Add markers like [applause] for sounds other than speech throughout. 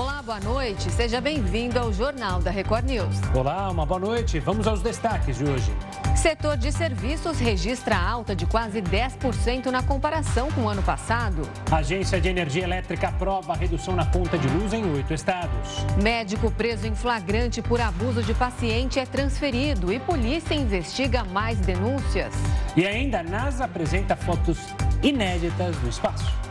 Olá, boa noite. Seja bem-vindo ao Jornal da Record News. Olá, uma boa noite. Vamos aos destaques de hoje. Setor de serviços registra alta de quase 10% na comparação com o ano passado. A Agência de Energia Elétrica aprova a redução na conta de luz em oito estados. Médico preso em flagrante por abuso de paciente é transferido e polícia investiga mais denúncias. E ainda a NASA apresenta fotos inéditas do espaço.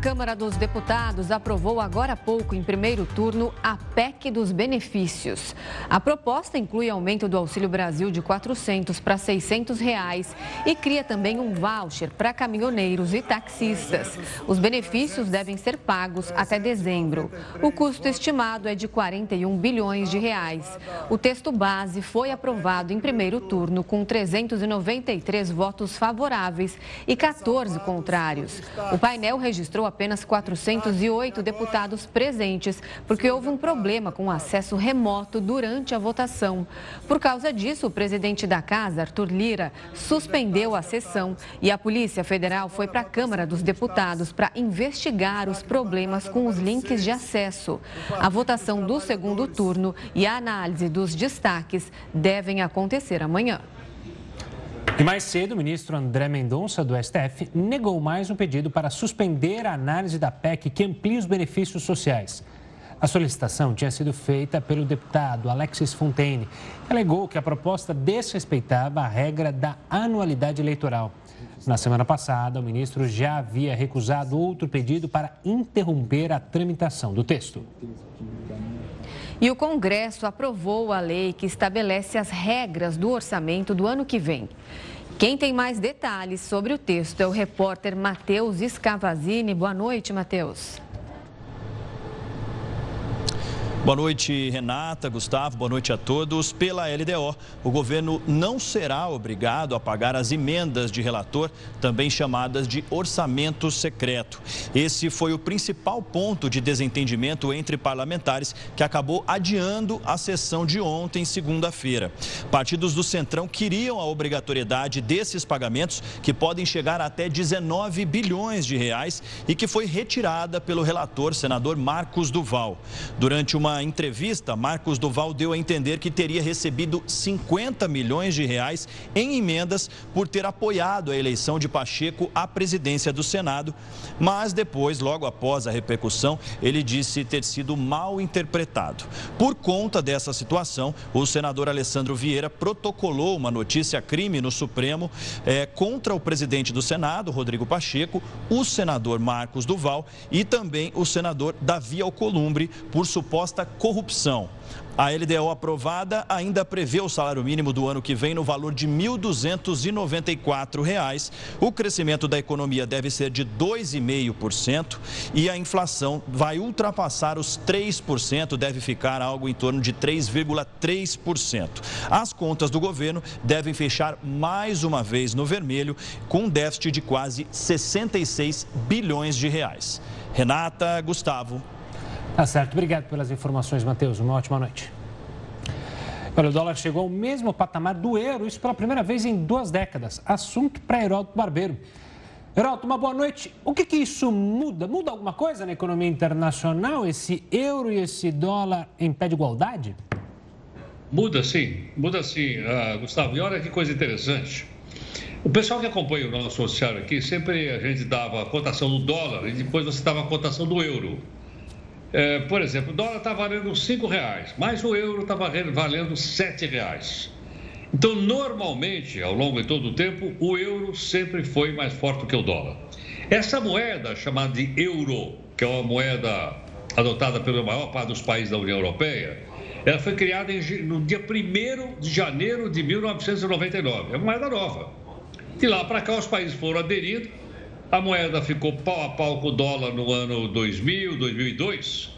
Câmara dos Deputados aprovou agora há pouco, em primeiro turno, a PEC dos benefícios. A proposta inclui aumento do Auxílio Brasil de 400 para 600 reais e cria também um voucher para caminhoneiros e taxistas. Os benefícios devem ser pagos até dezembro. O custo estimado é de 41 bilhões de reais. O texto base foi aprovado em primeiro turno com 393 votos favoráveis e 14 contrários. O painel registrou apenas 408 deputados presentes, porque houve um problema com o acesso remoto durante a votação. Por causa disso, o presidente da casa, Arthur Lira, suspendeu a sessão e a Polícia Federal foi para a Câmara dos Deputados para investigar os problemas com os links de acesso. A votação do segundo turno e a análise dos destaques devem acontecer amanhã. E mais cedo, o ministro André Mendonça, do STF, negou mais um pedido para suspender a análise da PEC que amplia os benefícios sociais. A solicitação tinha sido feita pelo deputado Alexis Fontaine, que alegou que a proposta desrespeitava a regra da anualidade eleitoral. Na semana passada, o ministro já havia recusado outro pedido para interromper a tramitação do texto. E o Congresso aprovou a lei que estabelece as regras do orçamento do ano que vem. Quem tem mais detalhes sobre o texto é o repórter Matheus Scavazini. Boa noite, Matheus. Boa noite, Renata, Gustavo, boa noite a todos. Pela LDO, o governo não será obrigado a pagar as emendas de relator, também chamadas de orçamento secreto. Esse foi o principal ponto de desentendimento entre parlamentares que acabou adiando a sessão de ontem, segunda-feira. Partidos do Centrão queriam a obrigatoriedade desses pagamentos, que podem chegar até 19 bilhões de reais e que foi retirada pelo relator, senador Marcos Duval. Durante uma uma entrevista, Marcos Duval deu a entender que teria recebido 50 milhões de reais em emendas por ter apoiado a eleição de Pacheco à presidência do Senado. Mas depois, logo após a repercussão, ele disse ter sido mal interpretado. Por conta dessa situação, o senador Alessandro Vieira protocolou uma notícia-crime no Supremo é, contra o presidente do Senado, Rodrigo Pacheco, o senador Marcos Duval e também o senador Davi Alcolumbre por suposta corrupção. A LDO aprovada ainda prevê o salário mínimo do ano que vem no valor de R$ 1.294. O crescimento da economia deve ser de 2,5% e a inflação vai ultrapassar os 3%, deve ficar algo em torno de 3,3%. As contas do governo devem fechar mais uma vez no vermelho, com um déficit de quase 66 bilhões de reais. Renata, Gustavo. Tá certo. Obrigado pelas informações, Matheus. Uma ótima noite. Olha, o dólar chegou ao mesmo patamar do euro, isso pela primeira vez em duas décadas. Assunto para Heródoto Barbeiro. Heródoto, uma boa noite. O que, que isso muda? Muda alguma coisa na economia internacional, esse euro e esse dólar em pé de igualdade? Muda sim, muda sim, uh, Gustavo. E olha que coisa interessante. O pessoal que acompanha o nosso noticiário aqui, sempre a gente dava a cotação do dólar e depois você dava a cotação do euro. É, por exemplo, o dólar está valendo R$ reais, mas o euro está valendo R$ reais. Então, normalmente, ao longo de todo o tempo, o euro sempre foi mais forte que o dólar. Essa moeda, chamada de euro, que é uma moeda adotada pela maior parte dos países da União Europeia, ela foi criada no dia 1 de janeiro de 1999. É uma moeda nova. De lá para cá, os países foram aderindo a moeda ficou pau a pau com o dólar no ano 2000, 2002.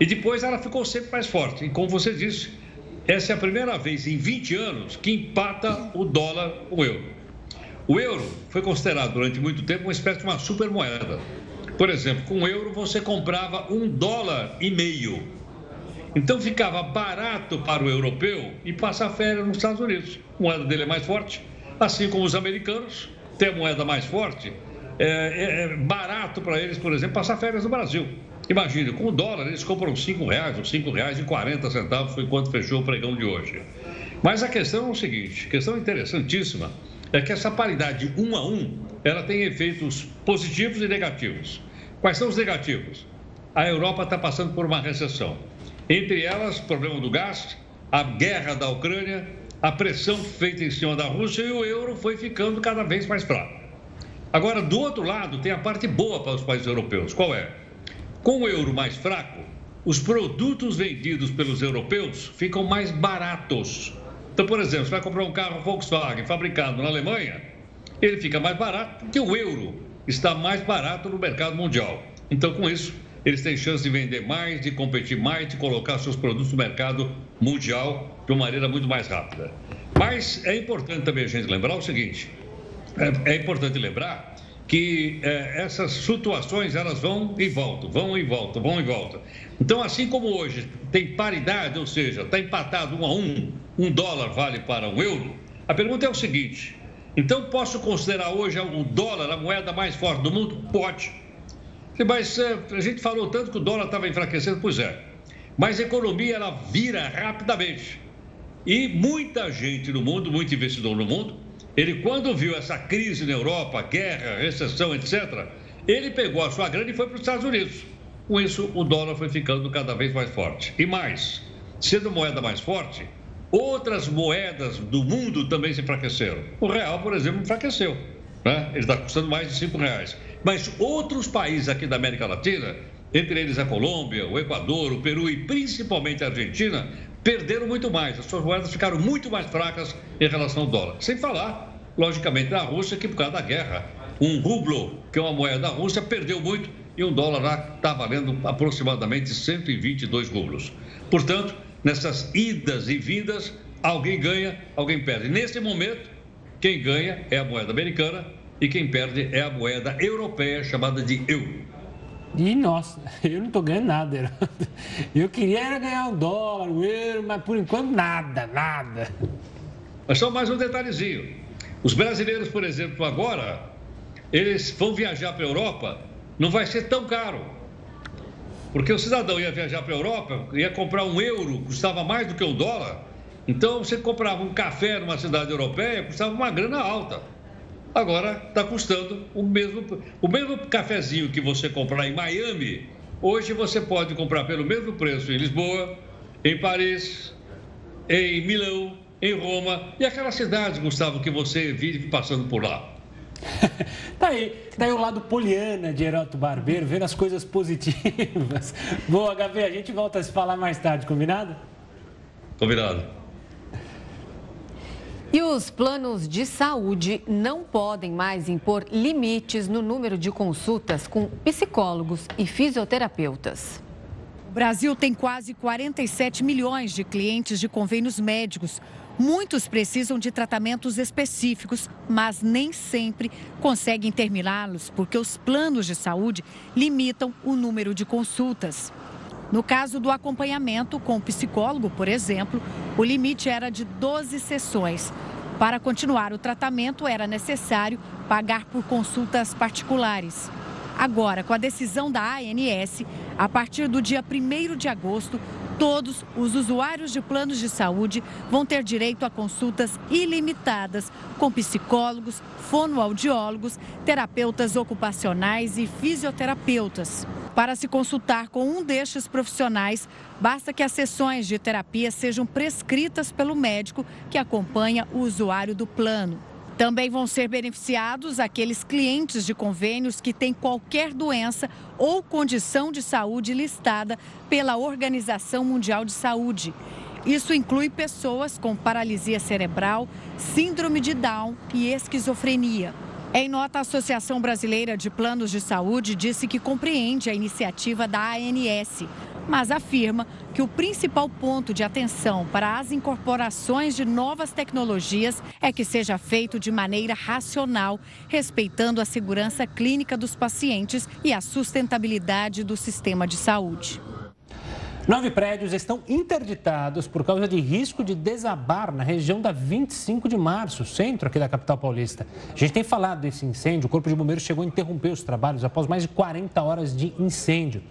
E depois ela ficou sempre mais forte. E como você disse, essa é a primeira vez em 20 anos que empata o dólar com o euro. O euro foi considerado durante muito tempo uma espécie de uma supermoeda. Por exemplo, com o euro você comprava um dólar e meio. Então ficava barato para o europeu e passar férias nos Estados Unidos. A moeda dele é mais forte, assim como os americanos têm a moeda mais forte. É, é, é barato para eles, por exemplo, passar férias no Brasil. Imagine, com o dólar eles compram 5 reais ou 5 reais e 40 centavos, foi quanto fechou o pregão de hoje. Mas a questão é o seguinte, questão interessantíssima, é que essa paridade um a um, ela tem efeitos positivos e negativos. Quais são os negativos? A Europa está passando por uma recessão. Entre elas, problema do gás, a guerra da Ucrânia, a pressão feita em cima da Rússia e o euro foi ficando cada vez mais fraco. Agora, do outro lado, tem a parte boa para os países europeus. Qual é? Com o euro mais fraco, os produtos vendidos pelos europeus ficam mais baratos. Então, por exemplo, você vai comprar um carro Volkswagen fabricado na Alemanha, ele fica mais barato porque o euro está mais barato no mercado mundial. Então, com isso, eles têm chance de vender mais, de competir mais, de colocar seus produtos no mercado mundial de uma maneira muito mais rápida. Mas é importante também a gente lembrar o seguinte: é, é importante lembrar que é, essas flutuações elas vão e voltam, vão e voltam, vão e voltam. Então, assim como hoje tem paridade, ou seja, está empatado um a um, um dólar vale para um euro, a pergunta é o seguinte: então posso considerar hoje o dólar a moeda mais forte do mundo? Pode. Mas é, a gente falou tanto que o dólar estava enfraquecendo, pois é. Mas a economia ela vira rapidamente. E muita gente no mundo, muito investidor no mundo, ele quando viu essa crise na Europa, guerra, recessão, etc., ele pegou a sua grana e foi para os Estados Unidos. Com isso, o dólar foi ficando cada vez mais forte. E mais, sendo moeda mais forte, outras moedas do mundo também se enfraqueceram. O real, por exemplo, enfraqueceu. Né? Ele está custando mais de cinco reais. Mas outros países aqui da América Latina, entre eles a Colômbia, o Equador, o Peru e principalmente a Argentina, perderam muito mais. As suas moedas ficaram muito mais fracas em relação ao dólar. Sem falar, logicamente, na Rússia, que por causa da guerra, um rublo, que é uma moeda da Rússia, perdeu muito e um dólar lá está valendo aproximadamente 122 rublos. Portanto, nessas idas e vindas, alguém ganha, alguém perde. Nesse momento, quem ganha é a moeda americana e quem perde é a moeda europeia chamada de euro. E nossa, [laughs] eu não estou ganhando nada. Eu queria era ganhar o dólar, o euro, mas por enquanto nada, nada. Mas só mais um detalhezinho. Os brasileiros, por exemplo, agora, eles vão viajar para a Europa, não vai ser tão caro. Porque o cidadão ia viajar para a Europa, ia comprar um euro, custava mais do que um dólar. Então, você comprava um café numa cidade europeia, custava uma grana alta. Agora está custando o mesmo, o mesmo cafezinho que você comprar em Miami. Hoje você pode comprar pelo mesmo preço em Lisboa, em Paris, em Milão, em Roma e aquelas cidades, Gustavo, que você vive passando por lá. [laughs] tá aí, tá aí o lado poliana de Heroto Barbeiro, vendo as coisas positivas. [laughs] Boa, Gabi, a gente volta a se falar mais tarde, combinado? Combinado. E os planos de saúde não podem mais impor limites no número de consultas com psicólogos e fisioterapeutas. O Brasil tem quase 47 milhões de clientes de convênios médicos. Muitos precisam de tratamentos específicos, mas nem sempre conseguem terminá-los porque os planos de saúde limitam o número de consultas. No caso do acompanhamento com o psicólogo, por exemplo, o limite era de 12 sessões. Para continuar o tratamento, era necessário pagar por consultas particulares. Agora, com a decisão da ANS, a partir do dia 1 de agosto, todos os usuários de planos de saúde vão ter direito a consultas ilimitadas com psicólogos, fonoaudiólogos, terapeutas ocupacionais e fisioterapeutas. Para se consultar com um destes profissionais, basta que as sessões de terapia sejam prescritas pelo médico que acompanha o usuário do plano. Também vão ser beneficiados aqueles clientes de convênios que têm qualquer doença ou condição de saúde listada pela Organização Mundial de Saúde. Isso inclui pessoas com paralisia cerebral, síndrome de Down e esquizofrenia. Em nota, a Associação Brasileira de Planos de Saúde disse que compreende a iniciativa da ANS, mas afirma que o principal ponto de atenção para as incorporações de novas tecnologias é que seja feito de maneira racional, respeitando a segurança clínica dos pacientes e a sustentabilidade do sistema de saúde. Nove prédios estão interditados por causa de risco de desabar na região da 25 de março, centro aqui da capital paulista. A gente tem falado desse incêndio, o Corpo de Bombeiros chegou a interromper os trabalhos após mais de 40 horas de incêndio.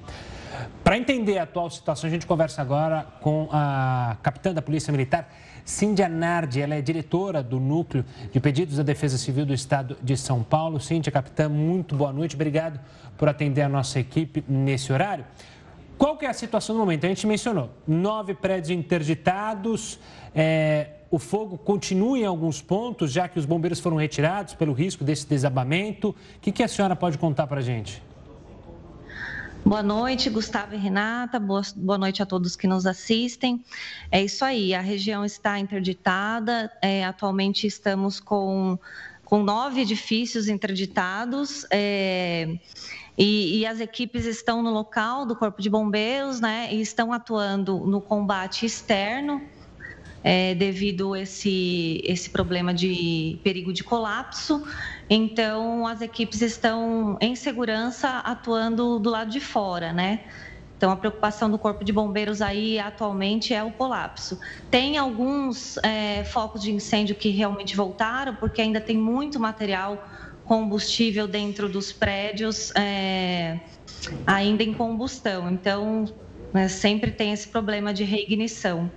Para entender a atual situação, a gente conversa agora com a capitã da Polícia Militar, Cíndia Nardi. Ela é diretora do Núcleo de Pedidos da Defesa Civil do Estado de São Paulo. Cíndia, capitã, muito boa noite. Obrigado por atender a nossa equipe nesse horário. Qual que é a situação no momento? A gente mencionou nove prédios interditados, é, o fogo continua em alguns pontos, já que os bombeiros foram retirados pelo risco desse desabamento. O que, que a senhora pode contar para a gente? Boa noite, Gustavo e Renata. Boa, boa noite a todos que nos assistem. É isso aí, a região está interditada. É, atualmente estamos com, com nove edifícios interditados. É, e, e, as equipes estão no local do Corpo de Bombeiros, né? E estão atuando no combate externo é, devido esse, esse problema de perigo de colapso. Então, as equipes estão em segurança atuando do lado de fora, né? Então, a preocupação do Corpo de Bombeiros aí atualmente é o colapso. Tem alguns é, focos de incêndio que realmente voltaram, porque ainda tem muito material combustível dentro dos prédios é, ainda em combustão. Então, né, sempre tem esse problema de reignição.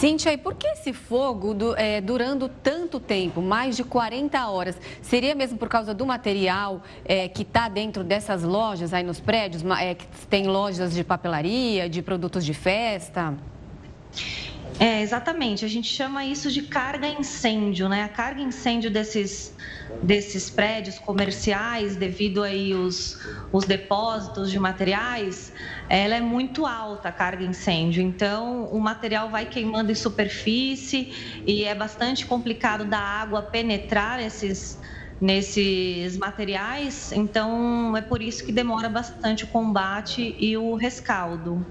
Cíntia, e por que esse fogo do, é, durando tanto tempo, mais de 40 horas? Seria mesmo por causa do material é, que está dentro dessas lojas aí nos prédios? É, que tem lojas de papelaria, de produtos de festa? É, exatamente. A gente chama isso de carga incêndio, né? A carga incêndio desses, desses prédios comerciais, devido aí os, os depósitos de materiais, ela é muito alta a carga incêndio. Então, o material vai queimando em superfície e é bastante complicado da água penetrar esses nesses materiais. Então, é por isso que demora bastante o combate e o rescaldo.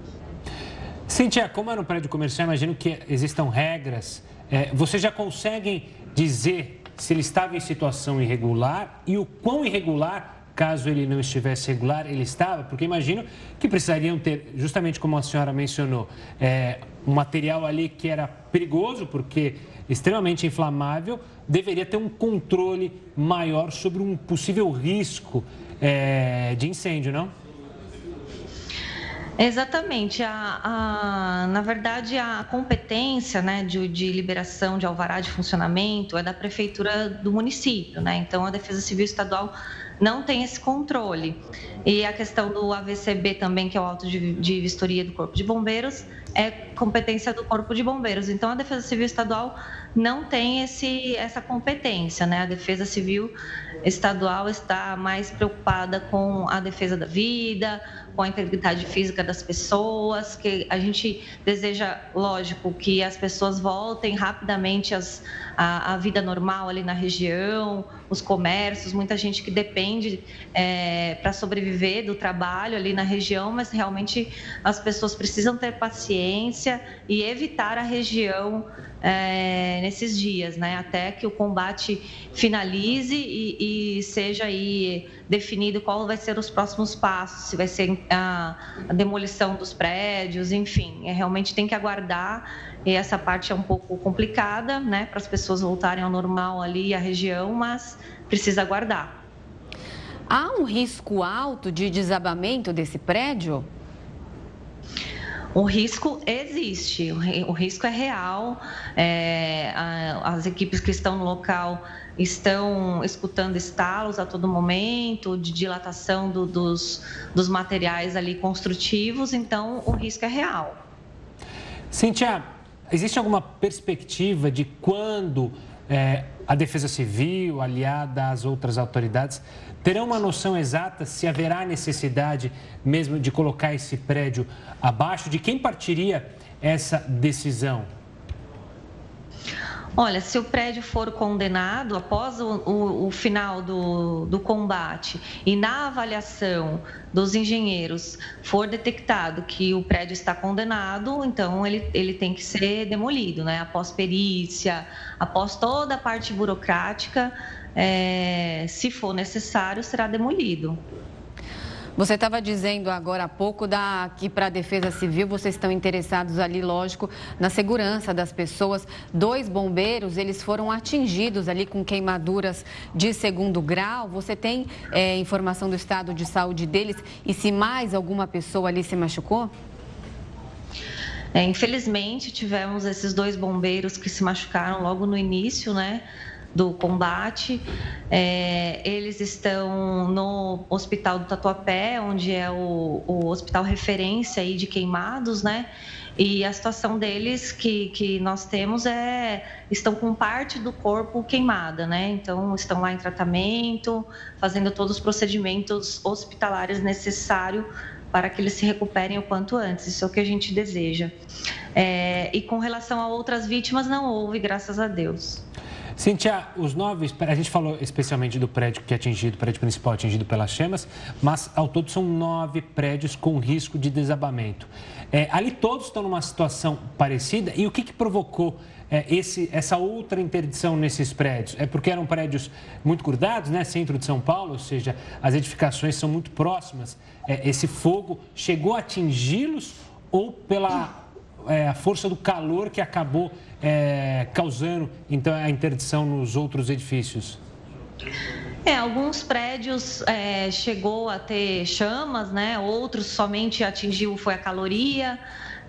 Cintia, como é no prédio comercial, imagino que existam regras. É, vocês já conseguem dizer se ele estava em situação irregular e o quão irregular, caso ele não estivesse regular, ele estava? Porque imagino que precisariam ter, justamente como a senhora mencionou, é, um material ali que era perigoso, porque extremamente inflamável, deveria ter um controle maior sobre um possível risco é, de incêndio, não? Exatamente. A, a, na verdade, a competência né, de, de, liberação de alvará de funcionamento é da prefeitura do município. Né? Então, a Defesa Civil Estadual não tem esse controle. E a questão do AVCB também, que é o auto de, de vistoria do Corpo de Bombeiros, é competência do Corpo de Bombeiros. Então, a Defesa Civil Estadual não tem esse, essa competência. Né? A Defesa Civil Estadual está mais preocupada com a defesa da vida, com a integridade física das pessoas, que a gente deseja, lógico, que as pessoas voltem rapidamente às, à, à vida normal ali na região, os comércios, muita gente que depende é, para sobreviver do trabalho ali na região, mas realmente as pessoas precisam ter paciência e evitar a região é, nesses dias, né? Até que o combate finalize e, e, seja aí definido qual vai ser os próximos passos, se vai ser a, a demolição dos prédios, enfim, é, realmente tem que aguardar. E essa parte é um pouco complicada, né, para as pessoas voltarem ao normal ali a região, mas precisa aguardar. Há um risco alto de desabamento desse prédio? O risco existe, o risco é real. É, as equipes que estão no local estão escutando estalos a todo momento, de dilatação do, dos, dos materiais ali construtivos, então o risco é real. Cintia, existe alguma perspectiva de quando é, a Defesa Civil, aliada às outras autoridades, terão uma noção exata se haverá necessidade mesmo de colocar esse prédio abaixo? De quem partiria essa decisão? Olha, se o prédio for condenado após o, o, o, final do, do combate e na avaliação dos engenheiros for detectado que o prédio está condenado, então ele, ele tem que ser demolido, né? Após perícia, após toda a parte burocrática, é, se for necessário, será demolido. Você estava dizendo agora há pouco da, que para a Defesa Civil vocês estão interessados ali, lógico, na segurança das pessoas. Dois bombeiros, eles foram atingidos ali com queimaduras de segundo grau. Você tem é, informação do estado de saúde deles e se mais alguma pessoa ali se machucou? É, infelizmente, tivemos esses dois bombeiros que se machucaram logo no início, né? Do combate. É, eles estão no Hospital do Tatuapé, onde é o, o hospital referência aí de queimados, né? E a situação deles que, que nós temos é estão com parte do corpo queimada, né? Então estão lá em tratamento, fazendo todos os procedimentos hospitalares necessários para que eles se recuperem o quanto antes. Isso é o que a gente deseja. É, e com relação a outras vítimas, não houve, graças a Deus. Cintia, os nove, a gente falou especialmente do prédio que é atingido, prédio principal atingido pelas chamas, mas ao todo são nove prédios com risco de desabamento. É, ali todos estão numa situação parecida e o que, que provocou é, esse, essa outra interdição nesses prédios? É porque eram prédios muito grudados, né? Centro de São Paulo, ou seja, as edificações são muito próximas. É, esse fogo chegou a atingi-los ou pela é, a força do calor que acabou é, causando então a interdição nos outros edifícios? É, alguns prédios é, chegou a ter chamas, né? Outros somente atingiu foi a caloria.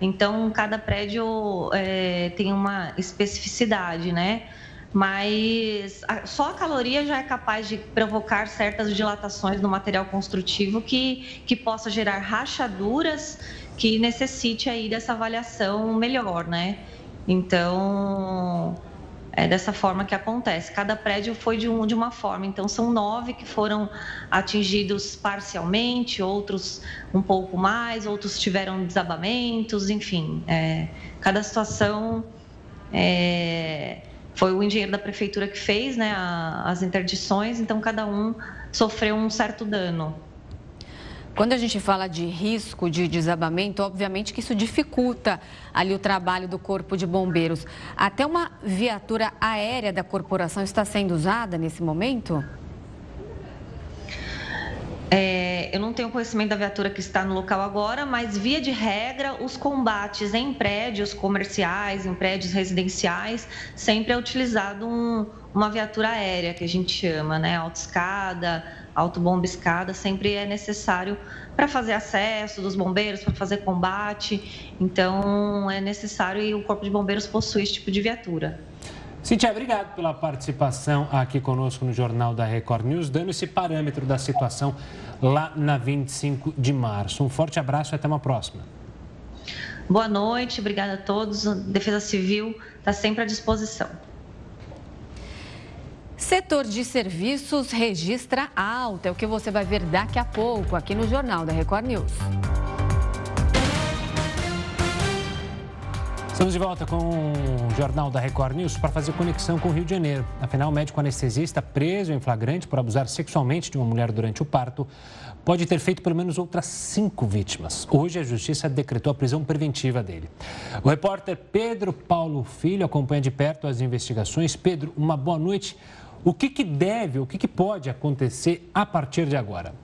Então cada prédio é, tem uma especificidade, né? Mas a, só a caloria já é capaz de provocar certas dilatações no material construtivo que, que possa gerar rachaduras que necessite aí dessa avaliação melhor, né? Então, é dessa forma que acontece. Cada prédio foi de, um, de uma forma. Então, são nove que foram atingidos parcialmente, outros um pouco mais, outros tiveram desabamentos, enfim. É, cada situação é, foi o engenheiro da prefeitura que fez né, a, as interdições, então cada um sofreu um certo dano. Quando a gente fala de risco de desabamento, obviamente que isso dificulta ali o trabalho do Corpo de Bombeiros. Até uma viatura aérea da corporação está sendo usada nesse momento? É, eu não tenho conhecimento da viatura que está no local agora, mas via de regra, os combates em prédios comerciais, em prédios residenciais, sempre é utilizado um, uma viatura aérea, que a gente chama, né? Autoescada, autobomba escada, sempre é necessário para fazer acesso dos bombeiros, para fazer combate. Então, é necessário e o Corpo de Bombeiros possui esse tipo de viatura. Cintia, obrigado pela participação aqui conosco no Jornal da Record News, dando esse parâmetro da situação lá na 25 de março. Um forte abraço e até uma próxima. Boa noite, obrigada a todos. Defesa Civil está sempre à disposição. Setor de serviços registra alta, é o que você vai ver daqui a pouco aqui no Jornal da Record News. Estamos de volta com o Jornal da Record News para fazer conexão com o Rio de Janeiro. Afinal, o médico anestesista preso em flagrante por abusar sexualmente de uma mulher durante o parto pode ter feito pelo menos outras cinco vítimas. Hoje, a Justiça decretou a prisão preventiva dele. O repórter Pedro Paulo Filho acompanha de perto as investigações. Pedro, uma boa noite. O que, que deve, o que, que pode acontecer a partir de agora?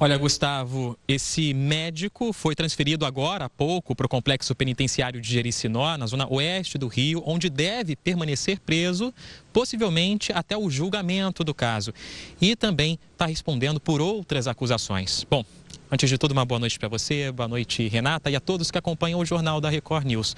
Olha, Gustavo, esse médico foi transferido agora há pouco para o complexo penitenciário de Jericinó, na zona oeste do Rio, onde deve permanecer preso, possivelmente até o julgamento do caso. E também está respondendo por outras acusações. Bom, Antes de tudo, uma boa noite para você, boa noite, Renata, e a todos que acompanham o Jornal da Record News.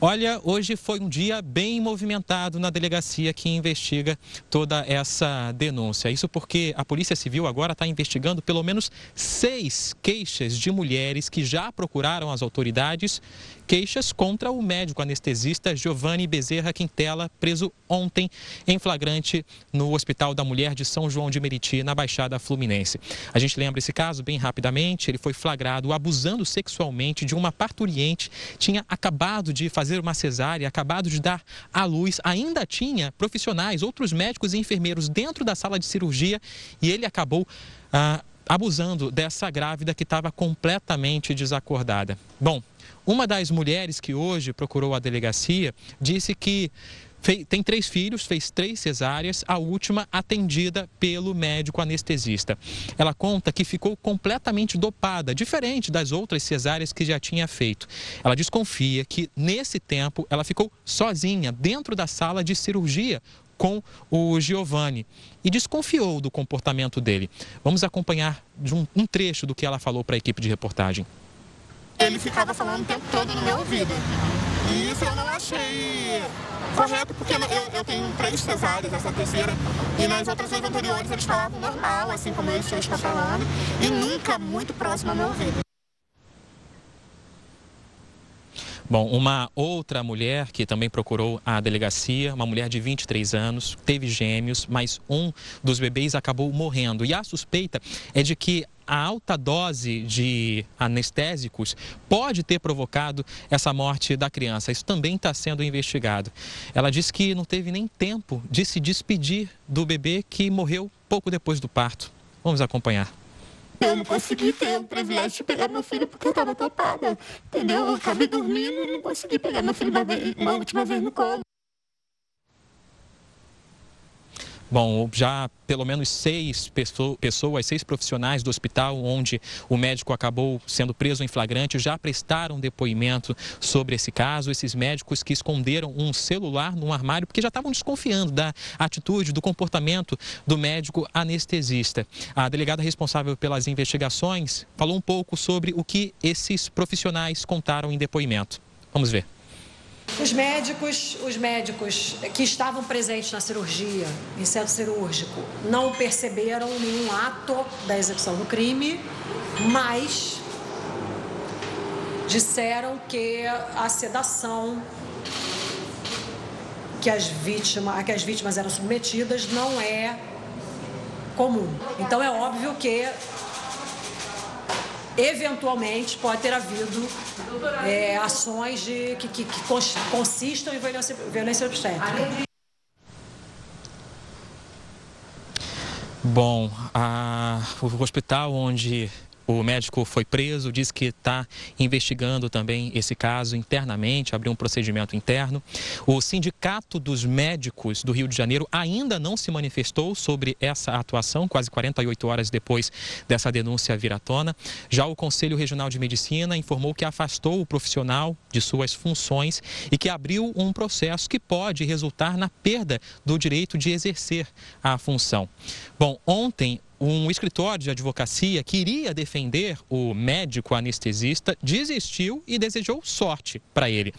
Olha, hoje foi um dia bem movimentado na delegacia que investiga toda essa denúncia. Isso porque a Polícia Civil agora está investigando pelo menos seis queixas de mulheres que já procuraram as autoridades queixas contra o médico anestesista Giovanni Bezerra Quintela, preso ontem em flagrante no Hospital da Mulher de São João de Meriti, na Baixada Fluminense. A gente lembra esse caso bem rapidamente. Ele foi flagrado abusando sexualmente de uma parturiente, tinha acabado de fazer uma cesárea, acabado de dar à luz, ainda tinha profissionais, outros médicos e enfermeiros dentro da sala de cirurgia e ele acabou. Ah, abusando dessa grávida que estava completamente desacordada. Bom, uma das mulheres que hoje procurou a delegacia disse que tem três filhos, fez três cesáreas, a última atendida pelo médico anestesista. Ela conta que ficou completamente dopada, diferente das outras cesáreas que já tinha feito. Ela desconfia que nesse tempo ela ficou sozinha dentro da sala de cirurgia com o Giovanni e desconfiou do comportamento dele. Vamos acompanhar um, um trecho do que ela falou para a equipe de reportagem. Ele ficava falando o tempo todo no meu ouvido. E isso eu não achei correto, porque eu, eu tenho três cesáreas, essa terceira, e nas outras vezes anteriores eles falavam normal, assim como eles estão falando, e nunca muito próximo ao meu ouvido. Bom, uma outra mulher que também procurou a delegacia, uma mulher de 23 anos, teve gêmeos, mas um dos bebês acabou morrendo. E a suspeita é de que a alta dose de anestésicos pode ter provocado essa morte da criança. Isso também está sendo investigado. Ela disse que não teve nem tempo de se despedir do bebê que morreu pouco depois do parto. Vamos acompanhar. Eu não consegui ter o privilégio de pegar meu filho porque eu estava tapada. Entendeu? Eu acabei dormindo e não consegui pegar meu filho uma, vez, uma última vez no colo. Bom, já pelo menos seis pessoas, seis profissionais do hospital onde o médico acabou sendo preso em flagrante já prestaram depoimento sobre esse caso. Esses médicos que esconderam um celular num armário porque já estavam desconfiando da atitude, do comportamento do médico anestesista. A delegada responsável pelas investigações falou um pouco sobre o que esses profissionais contaram em depoimento. Vamos ver. Os médicos, os médicos que estavam presentes na cirurgia, em centro cirúrgico, não perceberam nenhum ato da execução do crime, mas disseram que a sedação que as vítimas, a que as vítimas eram submetidas não é comum. Então é óbvio que eventualmente pode ter havido é, ações de, que, que, que consistam em violência, violência obstétrica. Bom, a, o hospital onde o médico foi preso, diz que está investigando também esse caso internamente, abriu um procedimento interno. O Sindicato dos Médicos do Rio de Janeiro ainda não se manifestou sobre essa atuação, quase 48 horas depois dessa denúncia vir à tona. Já o Conselho Regional de Medicina informou que afastou o profissional de suas funções e que abriu um processo que pode resultar na perda do direito de exercer a função. Bom, ontem um escritório de advocacia que iria defender o médico anestesista desistiu e desejou sorte para ele.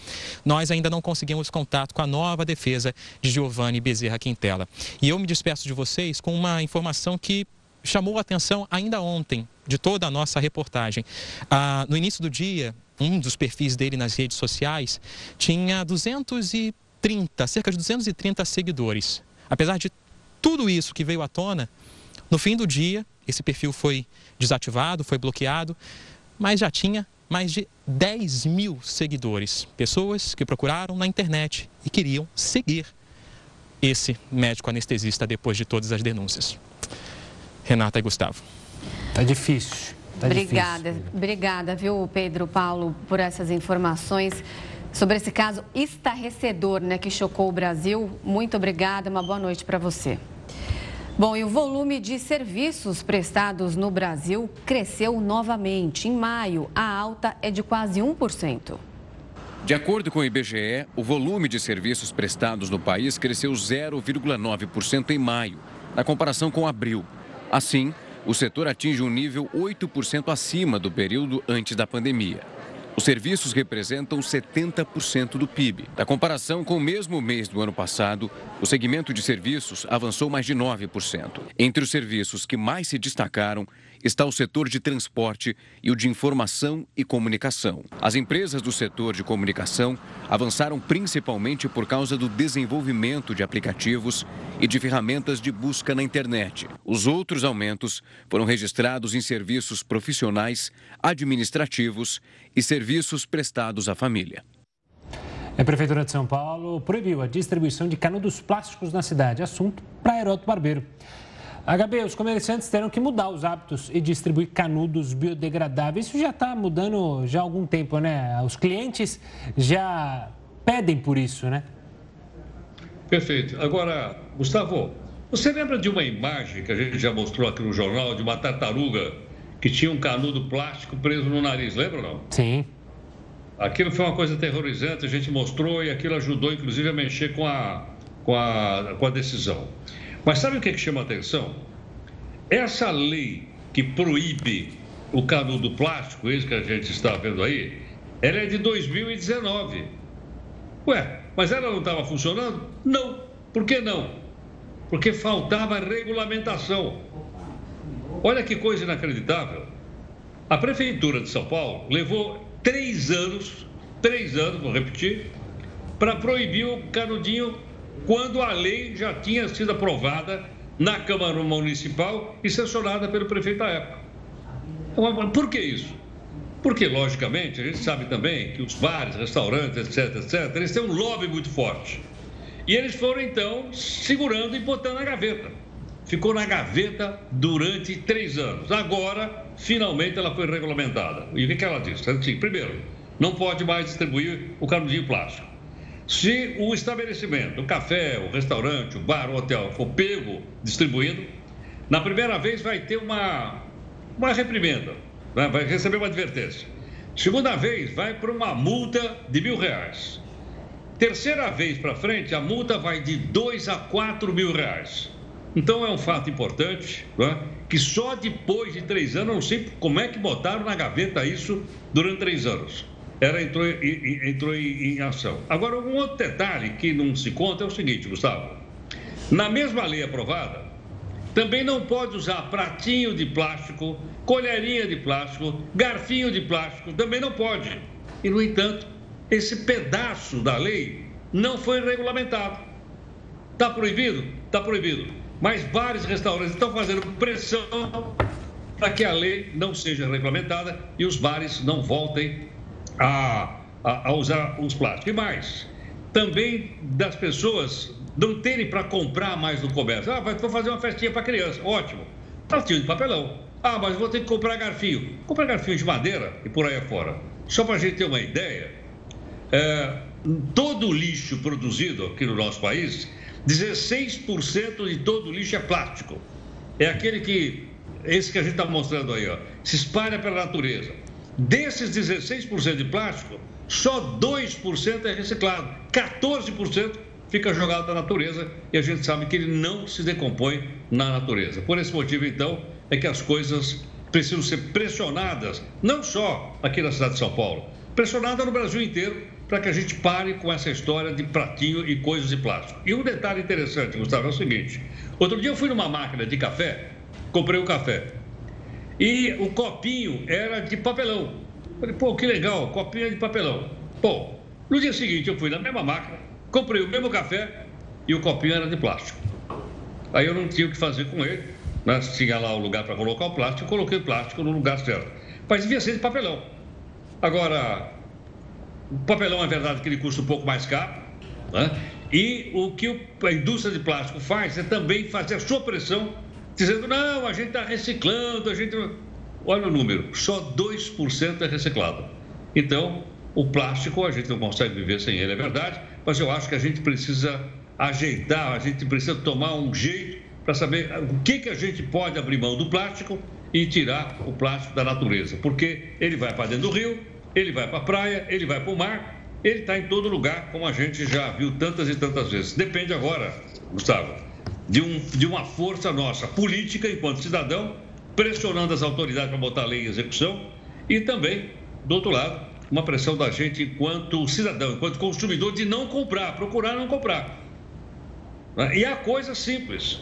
Nós ainda não conseguimos contato com a nova defesa de Giovanni Bezerra Quintela. E eu me despeço de vocês com uma informação que chamou a atenção ainda ontem de toda a nossa reportagem. Ah, no início do dia, um dos perfis dele nas redes sociais tinha 230, cerca de 230 seguidores. Apesar de tudo isso que veio à tona, no fim do dia, esse perfil foi desativado, foi bloqueado, mas já tinha mais de 10 mil seguidores. Pessoas que procuraram na internet e queriam seguir esse médico anestesista depois de todas as denúncias. Renata e Gustavo. Tá difícil. Tá obrigada, difícil. obrigada, viu, Pedro Paulo, por essas informações sobre esse caso estarrecedor, né, que chocou o Brasil. Muito obrigada, uma boa noite para você. Bom, e o volume de serviços prestados no Brasil cresceu novamente. Em maio, a alta é de quase 1%. De acordo com o IBGE, o volume de serviços prestados no país cresceu 0,9% em maio, na comparação com abril. Assim, o setor atinge um nível 8% acima do período antes da pandemia. Os serviços representam 70% do PIB. Na comparação com o mesmo mês do ano passado, o segmento de serviços avançou mais de 9%. Entre os serviços que mais se destacaram está o setor de transporte e o de informação e comunicação. As empresas do setor de comunicação avançaram principalmente por causa do desenvolvimento de aplicativos e de ferramentas de busca na internet. Os outros aumentos foram registrados em serviços profissionais, administrativos e serviços prestados à família. A Prefeitura de São Paulo proibiu a distribuição de canudos plásticos na cidade. Assunto para Heroto Barbeiro. HB, os comerciantes terão que mudar os hábitos e distribuir canudos biodegradáveis. Isso já está mudando já há algum tempo, né? Os clientes já pedem por isso, né? Perfeito. Agora, Gustavo, você lembra de uma imagem que a gente já mostrou aqui no jornal de uma tartaruga que tinha um canudo plástico preso no nariz, lembra ou não? Sim. Aquilo foi uma coisa terrorizante, a gente mostrou e aquilo ajudou, inclusive, a mexer com a, com a, com a decisão. Mas sabe o que, que chama atenção? Essa lei que proíbe o canudo plástico, isso que a gente está vendo aí, ela é de 2019. Ué, mas ela não estava funcionando? Não. Por que não? Porque faltava regulamentação. Olha que coisa inacreditável. A Prefeitura de São Paulo levou três anos, três anos, vou repetir, para proibir o canudinho quando a lei já tinha sido aprovada na Câmara Municipal e sancionada pelo prefeito da época. Por que isso? Porque, logicamente, a gente sabe também que os bares, restaurantes, etc, etc, eles têm um lobby muito forte. E eles foram, então, segurando e botando na gaveta. Ficou na gaveta durante três anos. Agora, finalmente, ela foi regulamentada. E o que ela disse? Assim, primeiro, não pode mais distribuir o canudinho plástico. Se o estabelecimento, o café, o restaurante, o bar, o hotel, for pego distribuindo, na primeira vez vai ter uma, uma reprimenda né? vai receber uma advertência. Segunda vez, vai para uma multa de mil reais. Terceira vez para frente, a multa vai de dois a quatro mil reais. Então é um fato importante, né? que só depois de três anos, não sei como é que botaram na gaveta isso durante três anos. Ela entrou, entrou em, em ação. Agora, um outro detalhe que não se conta é o seguinte, Gustavo. Na mesma lei aprovada, também não pode usar pratinho de plástico, colherinha de plástico, garfinho de plástico, também não pode. E, no entanto, esse pedaço da lei não foi regulamentado. Está proibido? Está proibido. Mas vários restaurantes estão fazendo pressão para que a lei não seja regulamentada e os bares não voltem a, a, a usar os plásticos. E mais, também das pessoas não terem para comprar mais no comércio. Ah, vai fazer uma festinha para criança. Ótimo. Pratinho de papelão. Ah, mas vou ter que comprar garfinho. Comprar garfinho de madeira e por aí afora. Só para a gente ter uma ideia, é, todo o lixo produzido aqui no nosso país, 16% de todo o lixo é plástico. É aquele que, esse que a gente está mostrando aí, ó, se espalha pela natureza. Desses 16% de plástico, só 2% é reciclado. 14% fica jogado na natureza e a gente sabe que ele não se decompõe na natureza. Por esse motivo, então, é que as coisas precisam ser pressionadas, não só aqui na cidade de São Paulo, pressionada no Brasil inteiro, para que a gente pare com essa história de pratinho e coisas de plástico. E um detalhe interessante, Gustavo, é o seguinte: outro dia eu fui numa máquina de café, comprei um café, e o copinho era de papelão. Falei, pô, que legal, copinho é de papelão. Pô, no dia seguinte eu fui na mesma máquina, Comprei o mesmo café e o copinho era de plástico. Aí eu não tinha o que fazer com ele. Né? Tinha lá o lugar para colocar o plástico, eu coloquei o plástico no lugar certo. Mas devia ser de papelão. Agora, o papelão é verdade que ele custa um pouco mais caro, né? E o que a indústria de plástico faz é também fazer a sua pressão, dizendo: não, a gente está reciclando, a gente. Olha o número, só 2% é reciclado. Então, o plástico, a gente não consegue viver sem ele, é verdade, mas eu acho que a gente precisa ajeitar, a gente precisa tomar um jeito para saber o que, que a gente pode abrir mão do plástico e tirar o plástico da natureza, porque ele vai para dentro do rio, ele vai para a praia, ele vai para o mar, ele está em todo lugar, como a gente já viu tantas e tantas vezes. Depende agora, Gustavo, de, um, de uma força nossa política, enquanto cidadão, pressionando as autoridades para botar a lei em execução e também, do outro lado, uma pressão da gente enquanto cidadão, enquanto consumidor, de não comprar, procurar não comprar. Né? E há coisas simples,